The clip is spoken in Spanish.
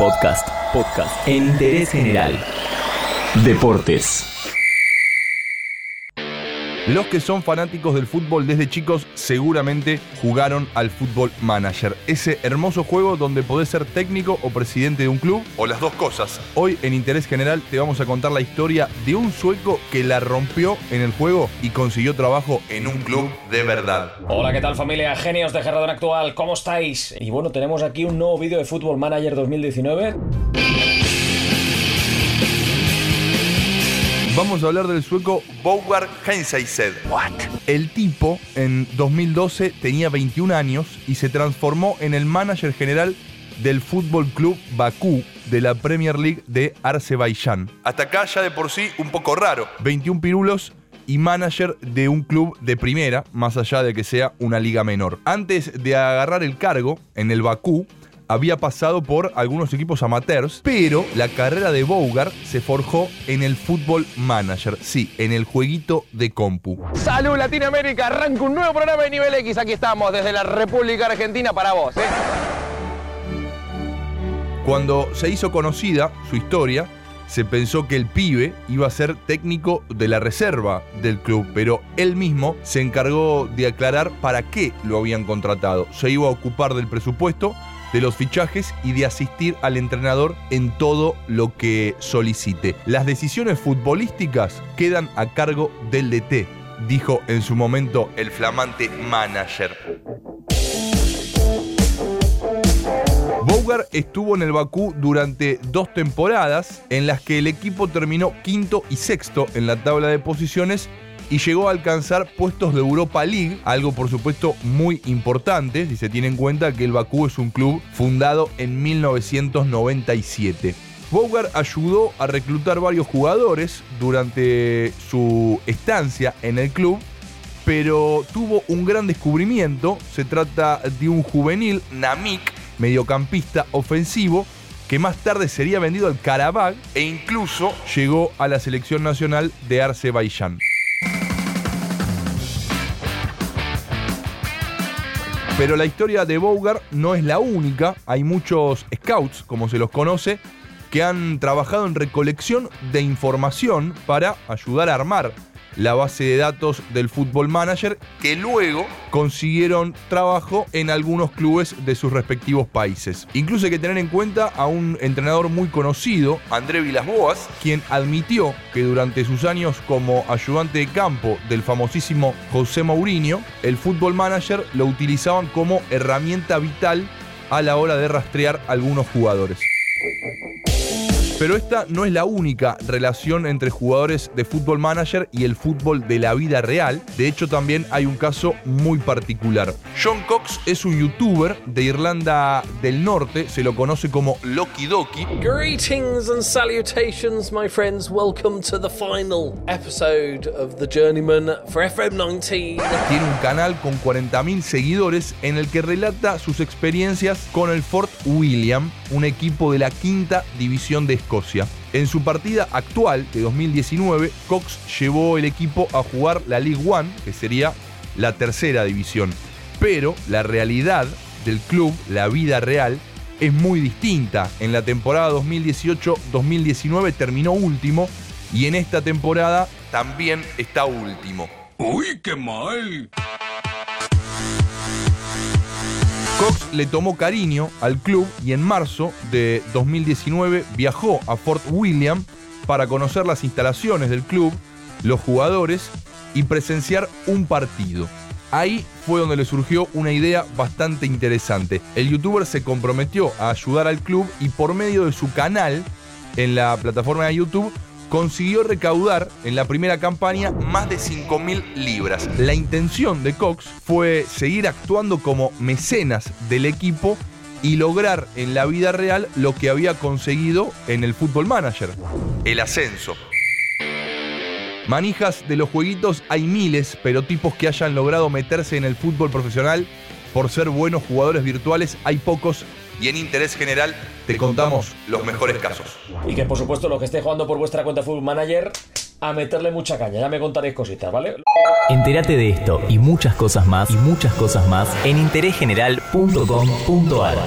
Podcast, podcast en interés general. Deportes. Los que son fanáticos del fútbol desde chicos seguramente jugaron al Fútbol Manager, ese hermoso juego donde podés ser técnico o presidente de un club o las dos cosas. Hoy en Interés General te vamos a contar la historia de un sueco que la rompió en el juego y consiguió trabajo en un club de verdad. Hola, ¿qué tal familia? Genios de Gerardón Actual, ¿cómo estáis? Y bueno, tenemos aquí un nuevo vídeo de Fútbol Manager 2019. Vamos a hablar del sueco Bougar Heinzeised. El tipo en 2012 tenía 21 años y se transformó en el manager general del Fútbol Club Bakú de la Premier League de Azerbaiyán. Hasta acá ya de por sí un poco raro. 21 pirulos y manager de un club de primera, más allá de que sea una liga menor. Antes de agarrar el cargo en el Bakú, había pasado por algunos equipos amateurs, pero la carrera de Bougar se forjó en el Fútbol Manager, sí, en el jueguito de compu. Salud Latinoamérica, arranca un nuevo programa de nivel X. Aquí estamos desde la República Argentina para vos. ¿eh? Cuando se hizo conocida su historia, se pensó que el pibe iba a ser técnico de la reserva del club, pero él mismo se encargó de aclarar para qué lo habían contratado. Se iba a ocupar del presupuesto, de los fichajes y de asistir al entrenador en todo lo que solicite. Las decisiones futbolísticas quedan a cargo del DT, dijo en su momento el flamante manager. Bougar estuvo en el Bakú durante dos temporadas en las que el equipo terminó quinto y sexto en la tabla de posiciones y llegó a alcanzar puestos de Europa League, algo por supuesto muy importante si se tiene en cuenta que el Bakú es un club fundado en 1997. Bougar ayudó a reclutar varios jugadores durante su estancia en el club, pero tuvo un gran descubrimiento. Se trata de un juvenil, Namik, mediocampista ofensivo, que más tarde sería vendido al Karabakh e incluso llegó a la selección nacional de Azerbaiyán. Pero la historia de Bougar no es la única. Hay muchos scouts, como se los conoce, que han trabajado en recolección de información para ayudar a armar la base de datos del Fútbol Manager, que luego consiguieron trabajo en algunos clubes de sus respectivos países. Incluso hay que tener en cuenta a un entrenador muy conocido, André Vilas-Boas, quien admitió que durante sus años como ayudante de campo del famosísimo José Mourinho, el Fútbol Manager lo utilizaban como herramienta vital a la hora de rastrear algunos jugadores. Pero esta no es la única relación entre jugadores de fútbol manager y el fútbol de la vida real. De hecho, también hay un caso muy particular. John Cox es un youtuber de Irlanda del Norte, se lo conoce como Loki Doki. Greetings and salutations, my friends. Welcome to the final episode of The Journeyman for FM19. Tiene un canal con 40.000 seguidores en el que relata sus experiencias con el Fort William, un equipo de la quinta división de En su partida actual de 2019, Cox llevó el equipo a jugar la League One, que sería la tercera división. Pero la realidad del club, la vida real, es muy distinta. En la temporada 2018-2019 terminó último y en esta temporada también está último. ¡Uy, qué mal! Le tomó cariño al club y en marzo de 2019 viajó a Fort William para conocer las instalaciones del club, los jugadores y presenciar un partido. Ahí fue donde le surgió una idea bastante interesante. El youtuber se comprometió a ayudar al club y por medio de su canal en la plataforma de YouTube consiguió recaudar en la primera campaña más de 5.000 libras. La intención de Cox fue seguir actuando como mecenas del equipo y lograr en la vida real lo que había conseguido en el Fútbol Manager, el ascenso. Manijas de los jueguitos hay miles, pero tipos que hayan logrado meterse en el fútbol profesional por ser buenos jugadores virtuales hay pocos y en interés general te contamos los mejores casos. Y que por supuesto los que esté jugando por vuestra cuenta Fútbol Manager, a meterle mucha caña. Ya me contaréis cositas, ¿vale? Entérate de esto y muchas cosas más y muchas cosas más en interésgeneral.com.ar.